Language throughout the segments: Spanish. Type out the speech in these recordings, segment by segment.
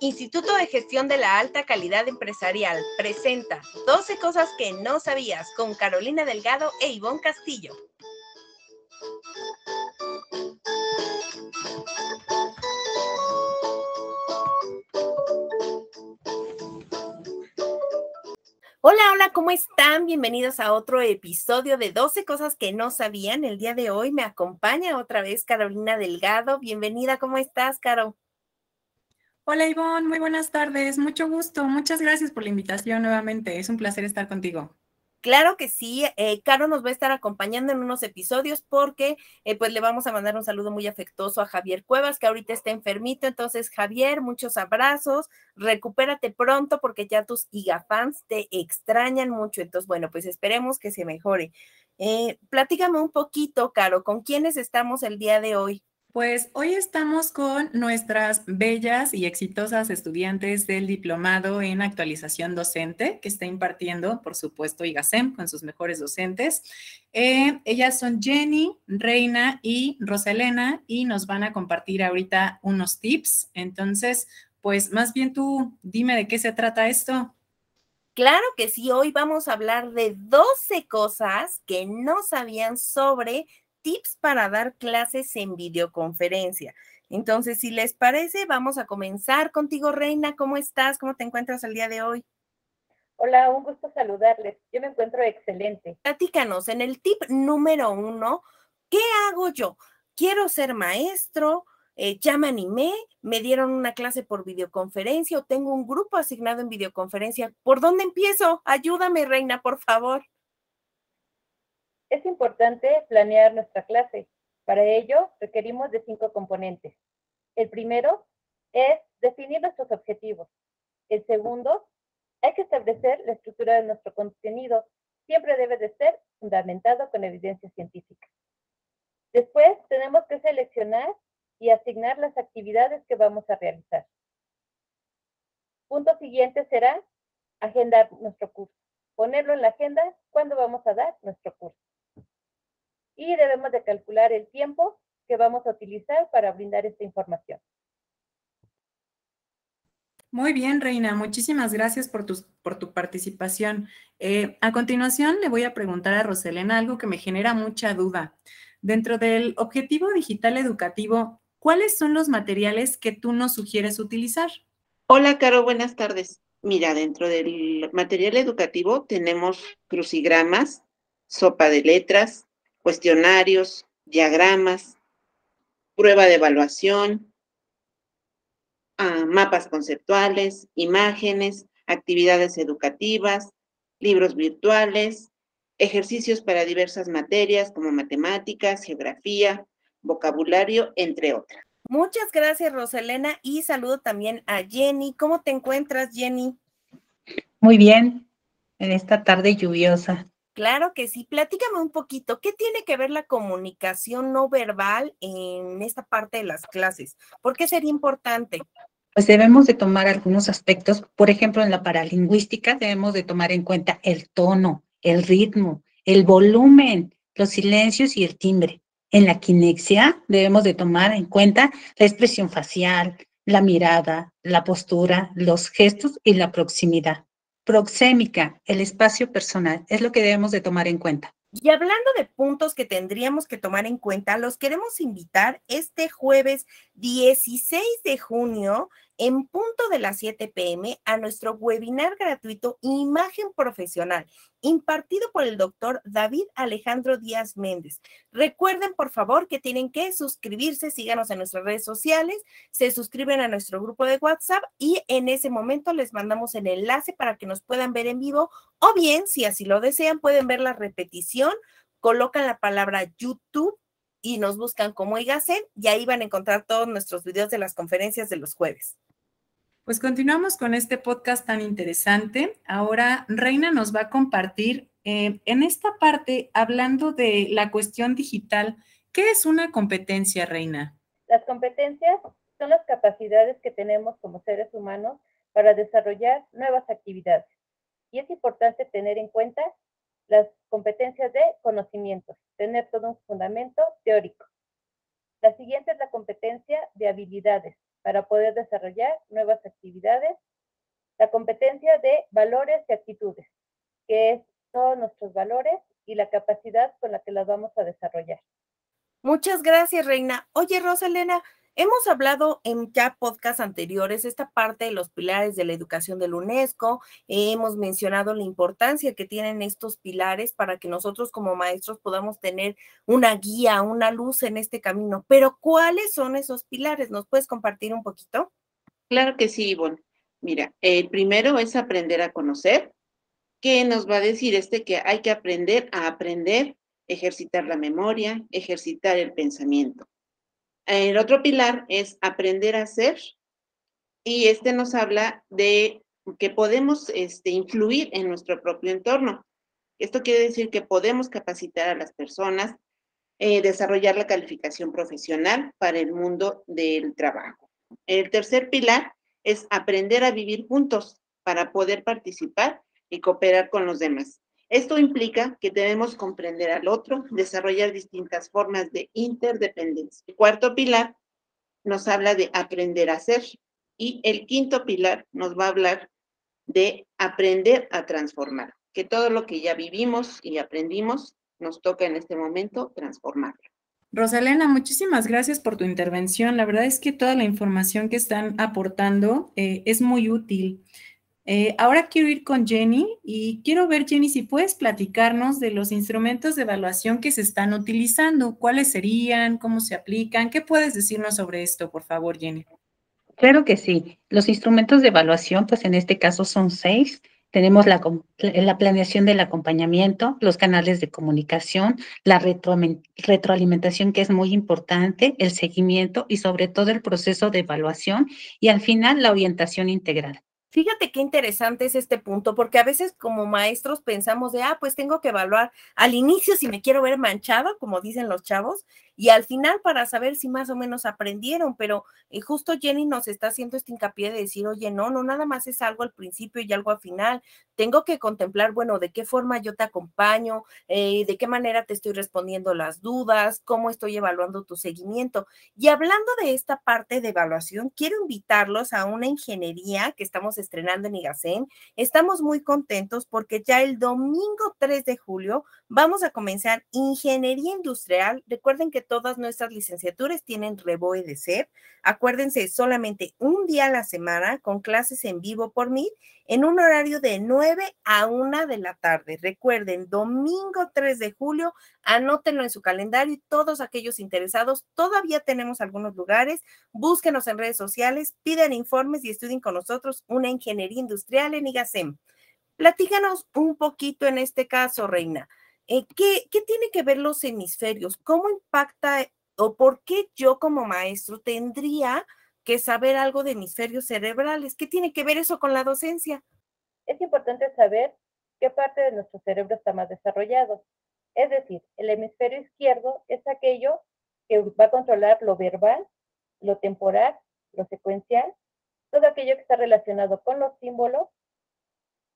Instituto de Gestión de la Alta Calidad Empresarial presenta 12 cosas que no sabías con Carolina Delgado e Ivonne Castillo. ¿Cómo están? Bienvenidos a otro episodio de 12 cosas que no sabían. El día de hoy me acompaña otra vez Carolina Delgado. Bienvenida, ¿cómo estás, Caro? Hola Ivonne, muy buenas tardes, mucho gusto, muchas gracias por la invitación nuevamente, es un placer estar contigo. Claro que sí, eh, Caro nos va a estar acompañando en unos episodios porque eh, pues le vamos a mandar un saludo muy afectuoso a Javier Cuevas, que ahorita está enfermito. Entonces, Javier, muchos abrazos, recupérate pronto porque ya tus IGA-fans te extrañan mucho. Entonces, bueno, pues esperemos que se mejore. Eh, platícame un poquito, Caro, ¿con quiénes estamos el día de hoy? Pues hoy estamos con nuestras bellas y exitosas estudiantes del diplomado en actualización docente que está impartiendo, por supuesto, IGASEM con sus mejores docentes. Eh, ellas son Jenny, Reina y Rosalena y nos van a compartir ahorita unos tips. Entonces, pues más bien tú dime de qué se trata esto. Claro que sí, hoy vamos a hablar de 12 cosas que no sabían sobre tips para dar clases en videoconferencia. Entonces, si les parece, vamos a comenzar contigo, Reina. ¿Cómo estás? ¿Cómo te encuentras el día de hoy? Hola, un gusto saludarles. Yo me encuentro excelente. Platícanos, en el tip número uno, ¿qué hago yo? Quiero ser maestro, eh, ya me animé, me dieron una clase por videoconferencia o tengo un grupo asignado en videoconferencia. ¿Por dónde empiezo? Ayúdame, Reina, por favor. Es importante planear nuestra clase. Para ello, requerimos de cinco componentes. El primero es definir nuestros objetivos. El segundo, hay que establecer la estructura de nuestro contenido. Siempre debe de ser fundamentado con evidencia científica. Después, tenemos que seleccionar y asignar las actividades que vamos a realizar. Punto siguiente será agendar nuestro curso. Ponerlo en la agenda cuando vamos a dar nuestro curso y debemos de calcular el tiempo que vamos a utilizar para brindar esta información. Muy bien, Reina, muchísimas gracias por tu, por tu participación. Eh, a continuación, le voy a preguntar a Roselena algo que me genera mucha duda. Dentro del objetivo digital educativo, ¿cuáles son los materiales que tú nos sugieres utilizar? Hola, Caro, buenas tardes. Mira, dentro del material educativo tenemos crucigramas, sopa de letras, cuestionarios, diagramas, prueba de evaluación, ah, mapas conceptuales, imágenes, actividades educativas, libros virtuales, ejercicios para diversas materias como matemáticas, geografía, vocabulario, entre otras. Muchas gracias, Roselena, y saludo también a Jenny. ¿Cómo te encuentras, Jenny? Muy bien, en esta tarde lluviosa. Claro que sí. Platícame un poquito, ¿qué tiene que ver la comunicación no verbal en esta parte de las clases? ¿Por qué sería importante? Pues debemos de tomar algunos aspectos, por ejemplo, en la paralingüística debemos de tomar en cuenta el tono, el ritmo, el volumen, los silencios y el timbre. En la kinexia debemos de tomar en cuenta la expresión facial, la mirada, la postura, los gestos y la proximidad. Proxémica, el espacio personal, es lo que debemos de tomar en cuenta. Y hablando de puntos que tendríamos que tomar en cuenta, los queremos invitar este jueves 16 de junio en punto de las 7 pm a nuestro webinar gratuito Imagen Profesional, impartido por el doctor David Alejandro Díaz Méndez. Recuerden, por favor, que tienen que suscribirse, síganos en nuestras redes sociales, se suscriben a nuestro grupo de WhatsApp y en ese momento les mandamos el enlace para que nos puedan ver en vivo o bien, si así lo desean, pueden ver la repetición, colocan la palabra YouTube y nos buscan como IGACEN y ahí van a encontrar todos nuestros videos de las conferencias de los jueves. Pues continuamos con este podcast tan interesante. Ahora Reina nos va a compartir eh, en esta parte, hablando de la cuestión digital, ¿qué es una competencia, Reina? Las competencias son las capacidades que tenemos como seres humanos para desarrollar nuevas actividades. Y es importante tener en cuenta las competencias de conocimientos, tener todo un fundamento teórico. La siguiente es la competencia de habilidades para poder desarrollar nuevas actividades. La competencia de valores y actitudes, que es todos nuestros valores y la capacidad con la que las vamos a desarrollar. Muchas gracias, Reina. Oye, Rosalena, hemos hablado en ya podcasts anteriores esta parte de los pilares de la educación de la UNESCO. hemos mencionado la importancia que tienen estos pilares para que nosotros como maestros podamos tener una guía, una luz en este camino. Pero, ¿cuáles son esos pilares? ¿Nos puedes compartir un poquito? Claro que sí, Ivonne. Mira, el primero es aprender a conocer. ¿Qué nos va a decir este? Que hay que aprender a aprender ejercitar la memoria, ejercitar el pensamiento. El otro pilar es aprender a hacer y este nos habla de que podemos este, influir en nuestro propio entorno. Esto quiere decir que podemos capacitar a las personas, eh, desarrollar la calificación profesional para el mundo del trabajo. El tercer pilar es aprender a vivir juntos para poder participar y cooperar con los demás. Esto implica que debemos comprender al otro, desarrollar distintas formas de interdependencia. El cuarto pilar nos habla de aprender a ser y el quinto pilar nos va a hablar de aprender a transformar, que todo lo que ya vivimos y aprendimos nos toca en este momento transformarlo. Rosalena, muchísimas gracias por tu intervención. La verdad es que toda la información que están aportando eh, es muy útil. Eh, ahora quiero ir con Jenny y quiero ver, Jenny, si puedes platicarnos de los instrumentos de evaluación que se están utilizando, cuáles serían, cómo se aplican, ¿qué puedes decirnos sobre esto, por favor, Jenny? Claro que sí. Los instrumentos de evaluación, pues en este caso son seis. Tenemos la, la planeación del acompañamiento, los canales de comunicación, la retroalimentación que es muy importante, el seguimiento y sobre todo el proceso de evaluación y al final la orientación integral. Fíjate qué interesante es este punto, porque a veces como maestros pensamos de, ah, pues tengo que evaluar al inicio si me quiero ver manchado, como dicen los chavos, y al final para saber si más o menos aprendieron, pero eh, justo Jenny nos está haciendo este hincapié de decir, oye, no, no, nada más es algo al principio y algo al final, tengo que contemplar, bueno, de qué forma yo te acompaño, eh, de qué manera te estoy respondiendo las dudas, cómo estoy evaluando tu seguimiento. Y hablando de esta parte de evaluación, quiero invitarlos a una ingeniería que estamos estrenando en IGACEN. Estamos muy contentos porque ya el domingo 3 de julio vamos a comenzar ingeniería industrial. Recuerden que todas nuestras licenciaturas tienen Reboe de ser. Acuérdense, solamente un día a la semana con clases en vivo por mí en un horario de 9 a 1 de la tarde. Recuerden, domingo 3 de julio, anótenlo en su calendario y todos aquellos interesados, todavía tenemos algunos lugares, búsquenos en redes sociales, piden informes y estudien con nosotros una ingeniería industrial en IGASEM. Platícanos un poquito en este caso, Reina. Eh, ¿qué, ¿Qué tiene que ver los hemisferios? ¿Cómo impacta o por qué yo como maestro tendría que saber algo de hemisferios cerebrales? ¿Qué tiene que ver eso con la docencia? Es importante saber qué parte de nuestro cerebro está más desarrollado. Es decir, el hemisferio izquierdo es aquello que va a controlar lo verbal, lo temporal, lo secuencial, todo aquello que está relacionado con los símbolos,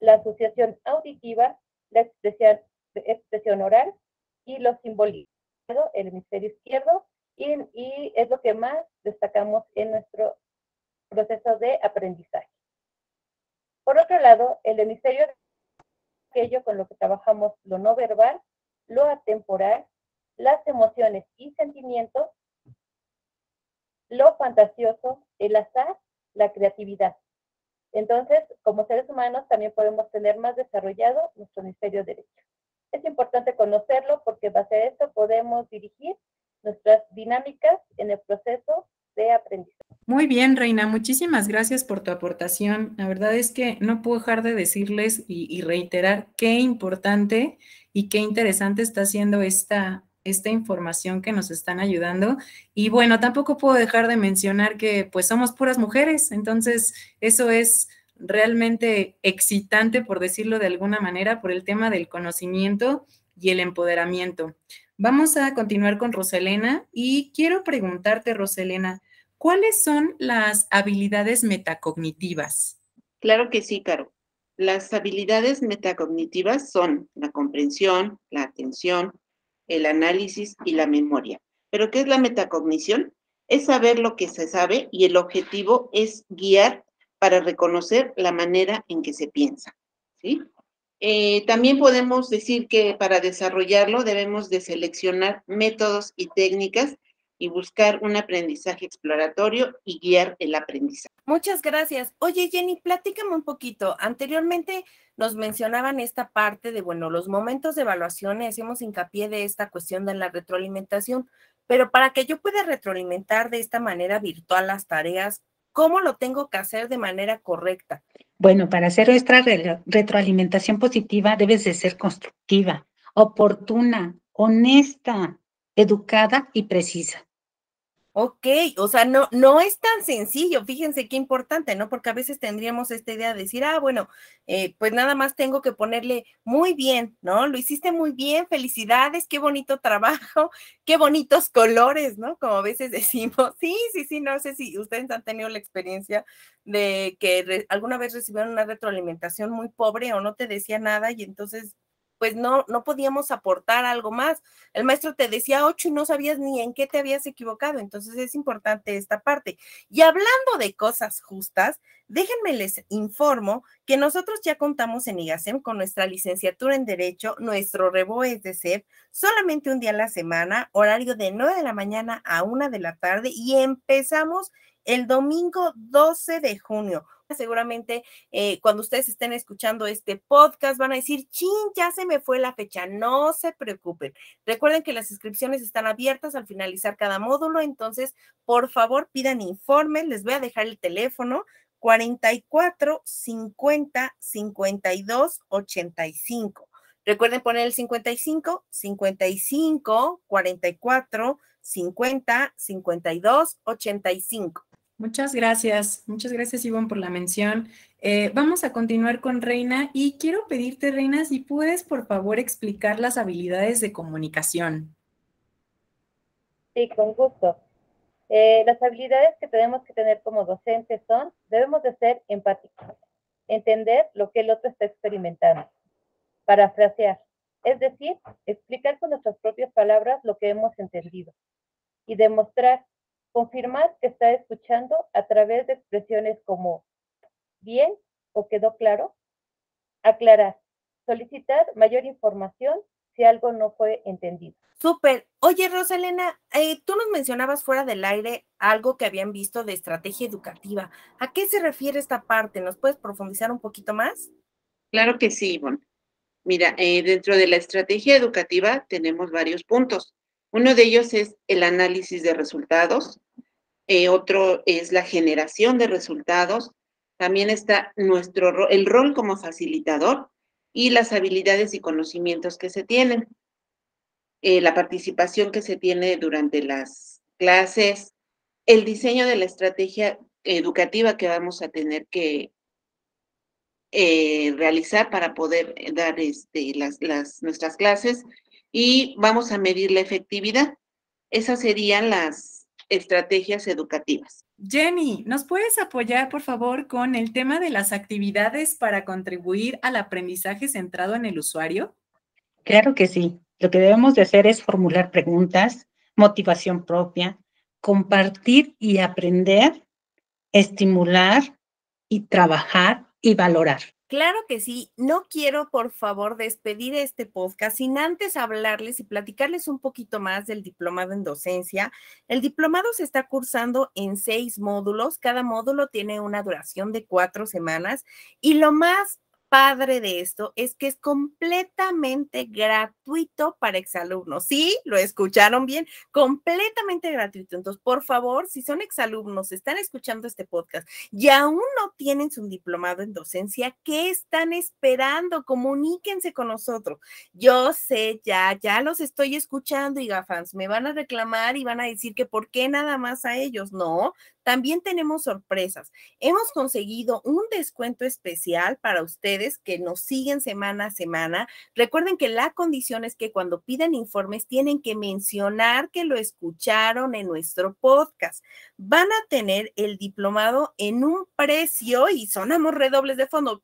la asociación auditiva, la expresión expresión oral y los simbolismos. El hemisferio izquierdo y, y es lo que más destacamos en nuestro proceso de aprendizaje. Por otro lado, el hemisferio aquello con lo que trabajamos lo no verbal, lo atemporal, las emociones y sentimientos, lo fantasioso, el azar, la creatividad. Entonces, como seres humanos, también podemos tener más desarrollado nuestro hemisferio derecho. Es importante conocerlo porque base a esto podemos dirigir nuestras dinámicas en el proceso de aprendizaje. Muy bien, Reina, muchísimas gracias por tu aportación. La verdad es que no puedo dejar de decirles y, reiterar qué importante y qué interesante está siendo esta, esta información que nos están ayudando. Y bueno, tampoco puedo dejar de mencionar que pues somos puras mujeres, entonces eso es realmente excitante, por decirlo de alguna manera, por el tema del conocimiento y el empoderamiento. Vamos a continuar con Roselena y quiero preguntarte, Roselena, ¿cuáles son las habilidades metacognitivas? Claro que sí, Caro. las habilidades metacognitivas son la comprensión, la atención, el análisis y la memoria. ¿Pero qué es la metacognición? Es saber lo que se sabe y el objetivo es guiar para reconocer la manera en que se piensa. ¿sí? Eh, también podemos decir que para desarrollarlo debemos de seleccionar métodos y técnicas y buscar un aprendizaje exploratorio y guiar el aprendizaje. Muchas gracias. Oye, Jenny, platícame un poquito. Anteriormente nos mencionaban esta parte de, bueno, los momentos de evaluación hacemos hincapié de esta cuestión de la retroalimentación, pero para que yo pueda retroalimentar de esta manera virtual las tareas, ¿cómo lo tengo que hacer de manera correcta? Bueno, para hacer nuestra retroalimentación positiva debes de ser constructiva, oportuna, honesta, educada y precisa. Ok, o sea, no, no es tan sencillo, fíjense qué importante, ¿no? Porque a veces tendríamos esta idea de decir, ah, bueno, eh, pues nada más tengo que ponerle muy bien, ¿no? Lo hiciste muy bien, felicidades, qué bonito trabajo, qué bonitos colores, ¿no? Como a veces decimos, sí, sí, sí, no sé si ustedes han tenido la experiencia de que alguna vez recibieron una retroalimentación muy pobre o no te decía nada y entonces pues no, no podíamos aportar algo más. El maestro te decía ocho y no sabías ni en qué te habías equivocado. Entonces es importante esta parte. Y hablando de cosas justas, déjenme les informo que nosotros ya contamos en IGASEM con nuestra licenciatura en Derecho, nuestro rebo es de ser solamente un día a la semana, horario de 9 de la mañana a una de la tarde y empezamos el domingo 12 de junio. Seguramente eh, cuando ustedes estén escuchando este podcast van a decir, chin, ya se me fue la fecha. No se preocupen. Recuerden que las inscripciones están abiertas al finalizar cada módulo, entonces por favor pidan informes. Les voy a dejar el teléfono 44 50 52 85. Recuerden poner el 55 55 44 50 52 85. Muchas gracias, muchas gracias Ivonne por la mención. Eh, vamos a continuar con Reina y quiero pedirte, Reina, si puedes por favor explicar las habilidades de comunicación. Sí, con gusto. Eh, las habilidades que tenemos que tener como docentes son, debemos de ser empáticos, entender lo que el otro está experimentando, parafrasear, es decir, explicar con nuestras propias palabras lo que hemos entendido y demostrar confirmar que está escuchando a través de expresiones como bien o quedó claro, aclarar, solicitar mayor información si algo no fue entendido. Súper. Oye, Rosalena, eh, tú nos mencionabas fuera del aire algo que habían visto de estrategia educativa. ¿A qué se refiere esta parte? ¿Nos puedes profundizar un poquito más? Claro que sí, Ivonne. Mira, eh, dentro de la estrategia educativa tenemos varios puntos. Uno de ellos es el análisis de resultados, eh, otro es la generación de resultados, también está nuestro el rol como facilitador y las habilidades y conocimientos que se tienen, eh, la participación que se tiene durante las clases, el diseño de la estrategia educativa que vamos a tener que eh, realizar para poder dar este, las, las, nuestras clases y vamos a medir la efectividad. Esas serían las estrategias educativas. Jenny, ¿nos puedes apoyar, por favor, con el tema de las actividades para contribuir al aprendizaje centrado en el usuario? Claro que sí. Lo que debemos de hacer es formular preguntas, motivación propia, compartir y aprender, estimular y trabajar y valorar. Claro que sí. No quiero, por favor, despedir este podcast sin antes hablarles y platicarles un poquito más del diplomado en docencia. El diplomado se está cursando en seis módulos. Cada módulo tiene una duración de cuatro semanas. Y lo más padre de esto es que es completamente gratuito para exalumnos. Sí, lo escucharon bien, completamente gratuito. Entonces, por favor, si son exalumnos, están escuchando este podcast y aún no tienen su diplomado en docencia, ¿qué están esperando? Comuníquense con nosotros. Yo sé, ya, ya los estoy escuchando y gafans, me van a reclamar y van a decir que por qué nada más a ellos. No, también tenemos sorpresas. Hemos conseguido un descuento especial para ustedes que nos siguen semana a semana. Recuerden que la condición es que cuando pidan informes tienen que mencionar que lo escucharon en nuestro podcast. Van a tener el diplomado en un precio y sonamos redobles de fondo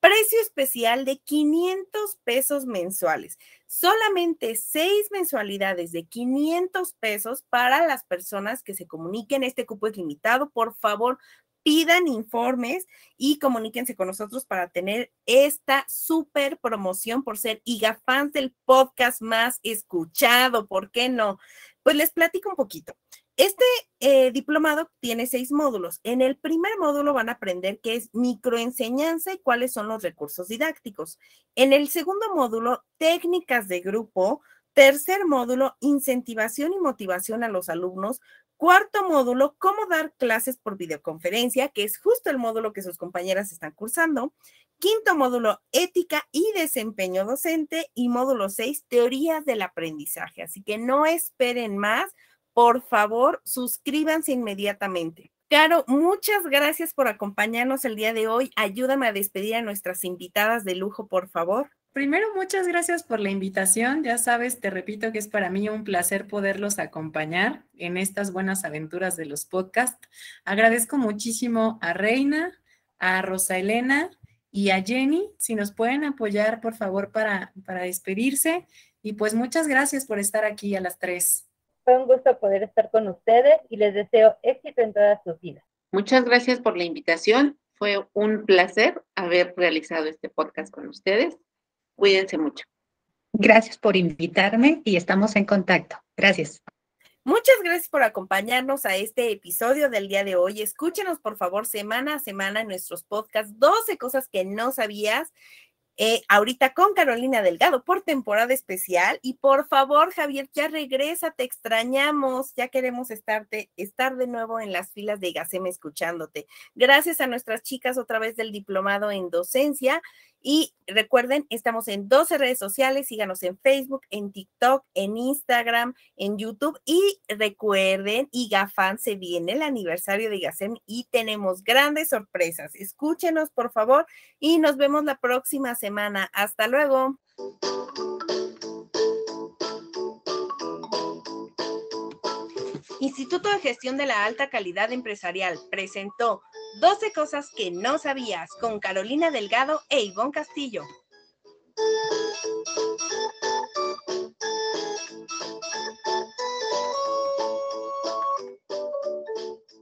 Precio especial de 500 pesos mensuales. Solamente seis mensualidades de 500 pesos para las personas que se comuniquen. Este cupo es limitado. Por favor, pidan informes y comuníquense con nosotros para tener esta súper promoción por ser IGAFans del podcast más escuchado. ¿Por qué no? Pues les platico un poquito. Este eh, diplomado tiene seis módulos. En el primer módulo van a aprender qué es microenseñanza y cuáles son los recursos didácticos. En el segundo módulo, técnicas de grupo. Tercer módulo, incentivación y motivación a los alumnos. Cuarto módulo, cómo dar clases por videoconferencia, que es justo el módulo que sus compañeras están cursando. Quinto módulo, ética y desempeño docente. Y módulo seis, teorías del aprendizaje. Así que no esperen más por favor, suscríbanse inmediatamente. Caro, muchas gracias por acompañarnos el día de hoy. Ayúdame a despedir a nuestras invitadas de lujo, por favor. Primero, muchas gracias por la invitación. Ya sabes, te repito que es para mí un placer poderlos acompañar en estas buenas aventuras de los podcasts. Agradezco muchísimo a Reina, a Rosa Elena y a Jenny. Si nos pueden apoyar, por favor, para, para despedirse. Y pues muchas gracias por estar aquí a las tres. Fue un gusto poder estar con ustedes y les deseo éxito en todas sus vidas. Muchas gracias por la invitación. Fue un placer haber realizado este podcast con ustedes. Cuídense mucho. Gracias por invitarme y estamos en contacto. Gracias. Muchas gracias por acompañarnos a este episodio del día de hoy. Escúchenos, por favor, semana a semana en nuestros podcasts 12 cosas que no sabías eh, ahorita con Carolina Delgado por temporada especial. Y por favor, Javier, ya regresa, te extrañamos, ya queremos estarte, estar de nuevo en las filas de IGACEM escuchándote. Gracias a nuestras chicas otra vez del diplomado en docencia. Y recuerden, estamos en 12 redes sociales, síganos en Facebook, en TikTok, en Instagram, en YouTube. Y recuerden, IGAFAN se viene el aniversario de IGACEM y tenemos grandes sorpresas. Escúchenos, por favor, y nos vemos la próxima semana. Hasta luego. Instituto de Gestión de la Alta Calidad Empresarial presentó 12 cosas que no sabías con Carolina Delgado e Ivonne Castillo.